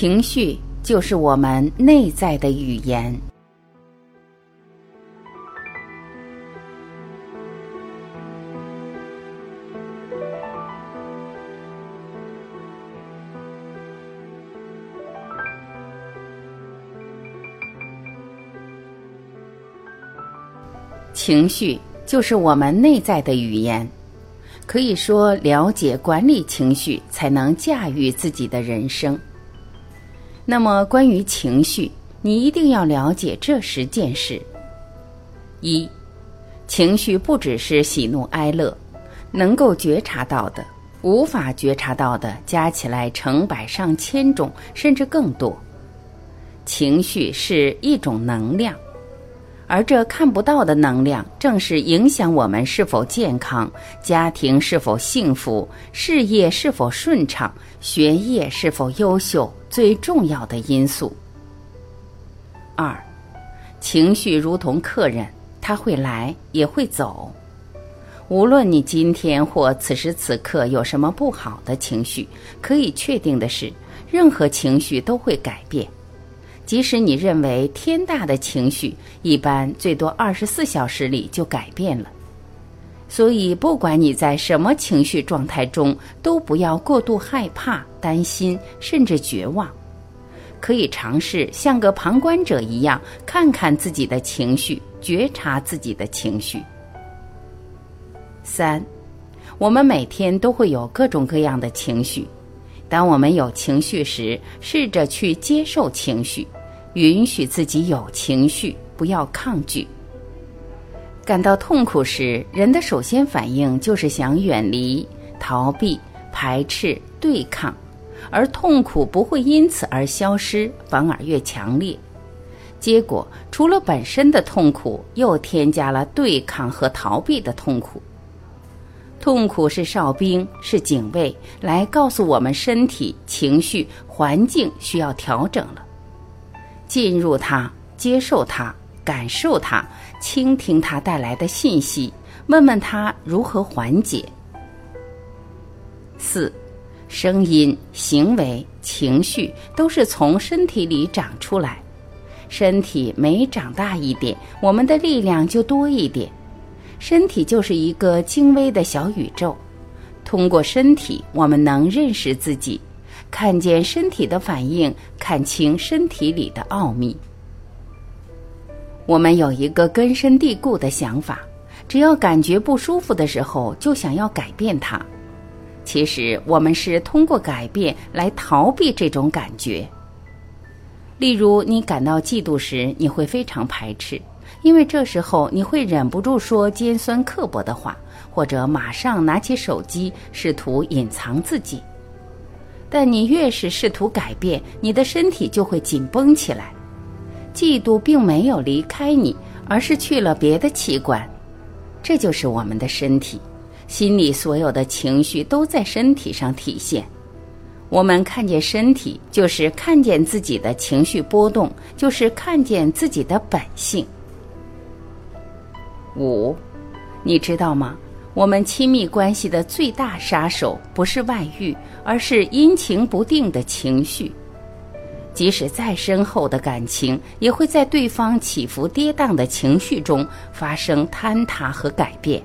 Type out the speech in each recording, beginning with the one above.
情绪就是我们内在的语言。情绪就是我们内在的语言，可以说了解管理情绪，才能驾驭自己的人生。那么，关于情绪，你一定要了解这十件事：一、情绪不只是喜怒哀乐，能够觉察到的、无法觉察到的，加起来成百上千种，甚至更多。情绪是一种能量。而这看不到的能量，正是影响我们是否健康、家庭是否幸福、事业是否顺畅、学业是否优秀最重要的因素。二，情绪如同客人，他会来也会走。无论你今天或此时此刻有什么不好的情绪，可以确定的是，任何情绪都会改变。即使你认为天大的情绪，一般最多二十四小时里就改变了。所以，不管你在什么情绪状态中，都不要过度害怕、担心，甚至绝望。可以尝试像个旁观者一样，看看自己的情绪，觉察自己的情绪。三，我们每天都会有各种各样的情绪。当我们有情绪时，试着去接受情绪。允许自己有情绪，不要抗拒。感到痛苦时，人的首先反应就是想远离、逃避、排斥、对抗，而痛苦不会因此而消失，反而越强烈。结果，除了本身的痛苦，又添加了对抗和逃避的痛苦。痛苦是哨兵，是警卫，来告诉我们身体、情绪、环境需要调整了。进入它，接受它，感受它，倾听它带来的信息，问问它如何缓解。四，声音、行为、情绪都是从身体里长出来，身体每长大一点，我们的力量就多一点。身体就是一个精微的小宇宙，通过身体，我们能认识自己。看见身体的反应，看清身体里的奥秘。我们有一个根深蒂固的想法：只要感觉不舒服的时候，就想要改变它。其实，我们是通过改变来逃避这种感觉。例如，你感到嫉妒时，你会非常排斥，因为这时候你会忍不住说尖酸刻薄的话，或者马上拿起手机试图隐藏自己。但你越是试图改变，你的身体就会紧绷起来。嫉妒并没有离开你，而是去了别的器官。这就是我们的身体，心里所有的情绪都在身体上体现。我们看见身体，就是看见自己的情绪波动，就是看见自己的本性。五，你知道吗？我们亲密关系的最大杀手不是外遇，而是阴晴不定的情绪。即使再深厚的感情，也会在对方起伏跌宕的情绪中发生坍塌和改变。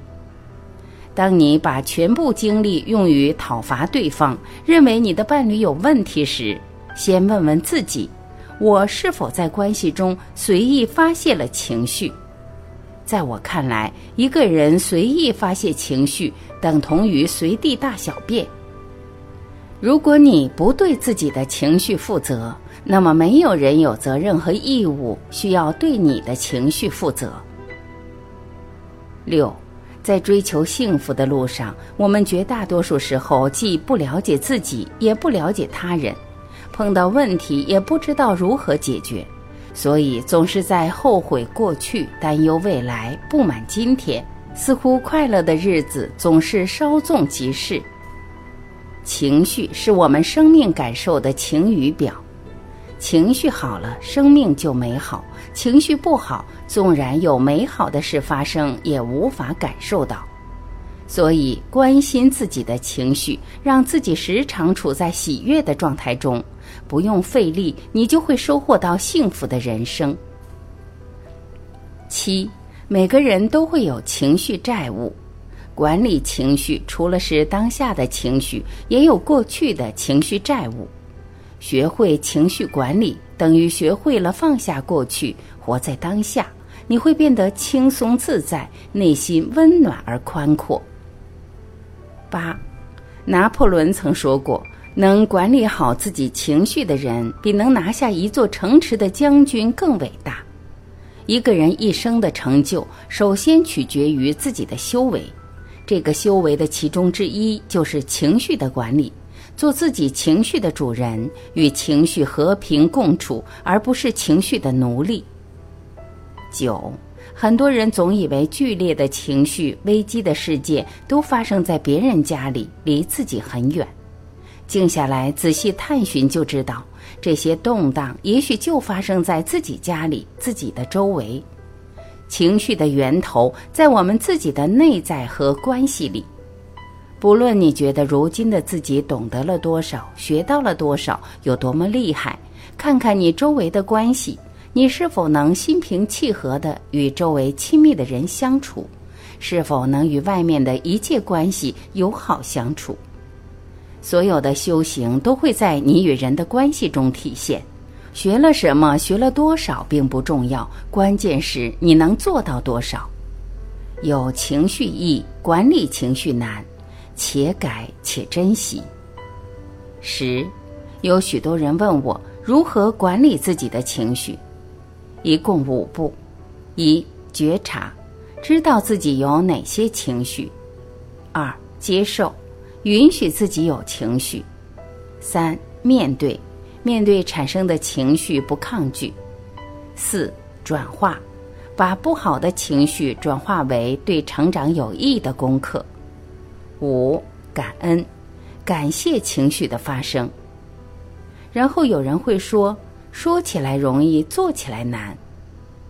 当你把全部精力用于讨伐对方，认为你的伴侣有问题时，先问问自己：我是否在关系中随意发泄了情绪？在我看来，一个人随意发泄情绪，等同于随地大小便。如果你不对自己的情绪负责，那么没有人有责任和义务需要对你的情绪负责。六，在追求幸福的路上，我们绝大多数时候既不了解自己，也不了解他人，碰到问题也不知道如何解决。所以总是在后悔过去、担忧未来、不满今天，似乎快乐的日子总是稍纵即逝。情绪是我们生命感受的晴雨表，情绪好了，生命就美好；情绪不好，纵然有美好的事发生，也无法感受到。所以，关心自己的情绪，让自己时常处在喜悦的状态中，不用费力，你就会收获到幸福的人生。七，每个人都会有情绪债务，管理情绪除了是当下的情绪，也有过去的情绪债务。学会情绪管理，等于学会了放下过去，活在当下，你会变得轻松自在，内心温暖而宽阔。八，拿破仑曾说过：“能管理好自己情绪的人，比能拿下一座城池的将军更伟大。”一个人一生的成就，首先取决于自己的修为。这个修为的其中之一，就是情绪的管理。做自己情绪的主人，与情绪和平共处，而不是情绪的奴隶。九。很多人总以为剧烈的情绪危机的事件都发生在别人家里，离自己很远。静下来仔细探寻，就知道这些动荡也许就发生在自己家里、自己的周围。情绪的源头在我们自己的内在和关系里。不论你觉得如今的自己懂得了多少、学到了多少、有多么厉害，看看你周围的关系。你是否能心平气和地与周围亲密的人相处？是否能与外面的一切关系友好相处？所有的修行都会在你与人的关系中体现。学了什么，学了多少并不重要，关键是你能做到多少。有情绪易，管理情绪难，且改且珍惜。十，有许多人问我如何管理自己的情绪。一共五步：一、觉察，知道自己有哪些情绪；二、接受，允许自己有情绪；三、面对，面对产生的情绪不抗拒；四、转化，把不好的情绪转化为对成长有益的功课；五、感恩，感谢情绪的发生。然后有人会说。说起来容易，做起来难。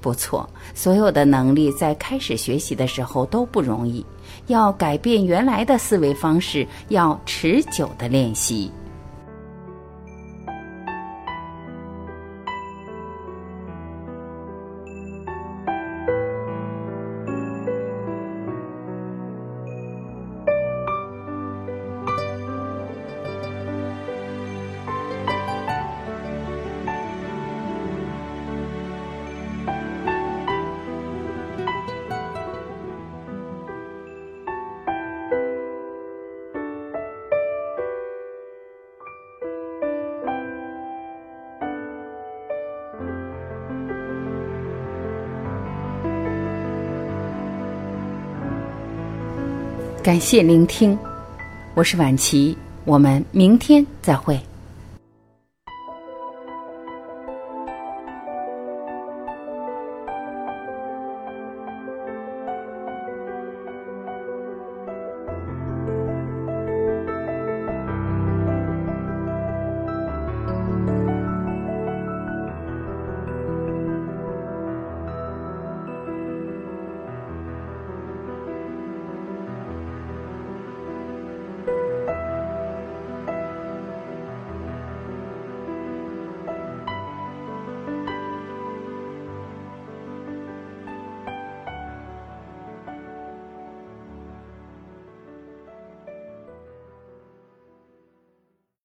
不错，所有的能力在开始学习的时候都不容易。要改变原来的思维方式，要持久的练习。感谢聆听，我是晚琪，我们明天再会。